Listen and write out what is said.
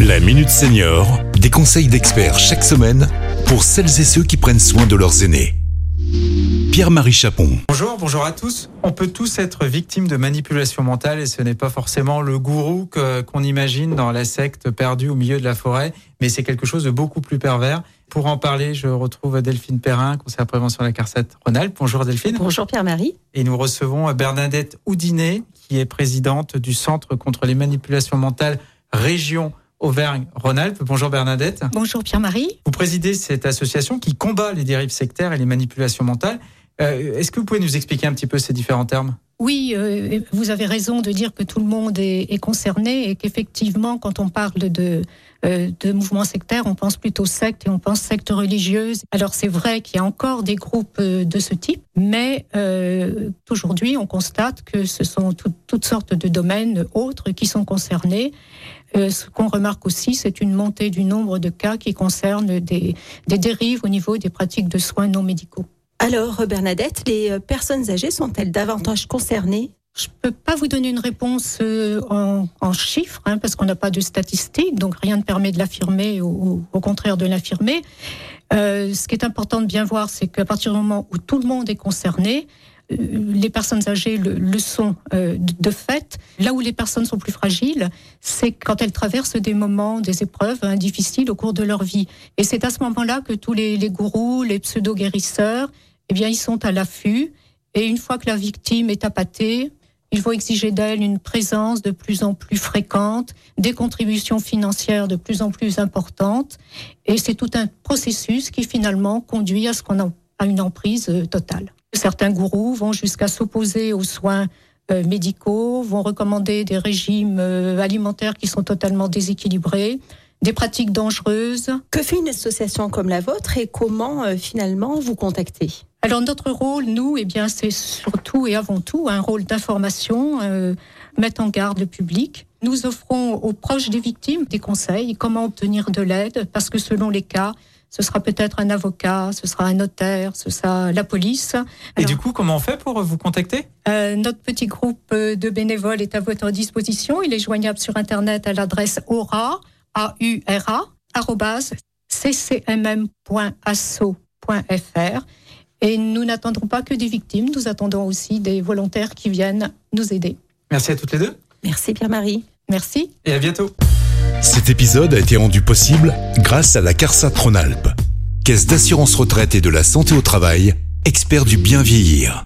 La Minute Senior, des conseils d'experts chaque semaine pour celles et ceux qui prennent soin de leurs aînés. Pierre-Marie Chapon. Bonjour, bonjour à tous. On peut tous être victimes de manipulation mentale et ce n'est pas forcément le gourou qu'on imagine dans la secte perdue au milieu de la forêt, mais c'est quelque chose de beaucoup plus pervers. Pour en parler, je retrouve Delphine Perrin, conseillère prévention à la CARSAT Rhône-Alpes. Bonjour Delphine. Bonjour Pierre-Marie. Et nous recevons Bernadette Houdinet, qui est présidente du Centre contre les manipulations mentales région Auvergne-Rhône-Alpes. Bonjour Bernadette. Bonjour Pierre-Marie. Vous présidez cette association qui combat les dérives sectaires et les manipulations mentales. Euh, Est-ce que vous pouvez nous expliquer un petit peu ces différents termes? Oui, euh, vous avez raison de dire que tout le monde est, est concerné et qu'effectivement, quand on parle de, euh, de mouvements sectaires, on pense plutôt secte et on pense secte religieuse. Alors c'est vrai qu'il y a encore des groupes euh, de ce type, mais euh, aujourd'hui, on constate que ce sont tout- toutes sortes de domaines autres qui sont concernés. Euh, ce qu'on remarque aussi, c'est une montée du nombre de cas qui concernent des, des dérives au niveau des pratiques de soins non médicaux. Alors, Bernadette, les euh, personnes âgées sont-elles davantage concernées? Je peux pas vous donner une réponse euh, en, chiffres, hein, parce qu'on n'a pas de statistiques, donc rien ne permet de l'affirmer ou, au contraire de l'affirmer. Euh, ce qui est important de bien voir, c'est qu'à partir du moment où tout le monde est concerné, les personnes âgées le, sont de de fait. Là où les personnes sont plus fragiles, c'est quand elles traversent des moments, des épreuves hein, difficiles au cours de leur vie. Et c'est à ce moment-là que tous les, les gourous, les pseudo-guérisseurs, eh bien, ils sont à l'affût. Et une fois que la victime est appâtée, il faut exiger d'elle une présence de plus en plus fréquente, des contributions financières de plus en plus importantes. Et c'est tout un processus qui finalement conduit à ce qu'on a une emprise euh, totale. Certains gourous vont jusqu'à s'opposer aux soins euh, médicaux, vont recommander des régimes euh, alimentaires qui sont totalement déséquilibrés, des pratiques dangereuses. Que fait une association comme la vôtre et comment euh, finalement vous contacter? Alors notre rôle, nous, eh bien, c'est surtout et avant tout un rôle d'information, euh, mettre en garde le public. Nous offrons aux proches des victimes des conseils, comment obtenir de l'aide, parce que selon les cas, ce sera peut-être un avocat, ce sera un notaire, ce sera la police. Et du coup, comment on fait pour vous contacter? Euh, notre petit groupe euh, de bénévoles est à votre disposition. Il est joignable sur Internet à l'adresse aura, ccmm.asso.fr. Et nous n'attendrons pas que des victimes, nous attendons aussi des volontaires qui viennent nous aider. Merci à toutes les deux Merci Pierre-Marie. Merci. et à bientôt. Cet épisode a été rendu possible grâce à la CARSAT Rhône-Alpes, Caisse d'assurance retraite et de la santé au travail, expert du bien vieillir.